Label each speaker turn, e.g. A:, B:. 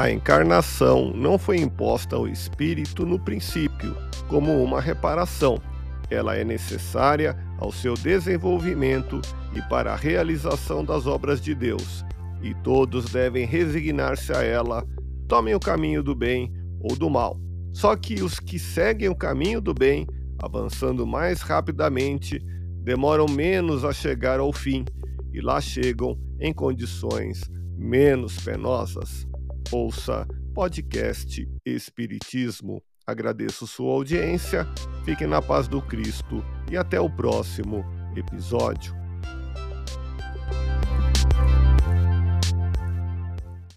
A: A encarnação não foi imposta ao espírito no princípio, como uma reparação. Ela é necessária ao seu desenvolvimento e para a realização das obras de Deus, e todos devem resignar-se a ela, tomem o caminho do bem ou do mal. Só que os que seguem o caminho do bem, avançando mais rapidamente, demoram menos a chegar ao fim e lá chegam em condições menos penosas. Ouça podcast Espiritismo. Agradeço sua audiência, fiquem na paz do Cristo e até o próximo episódio.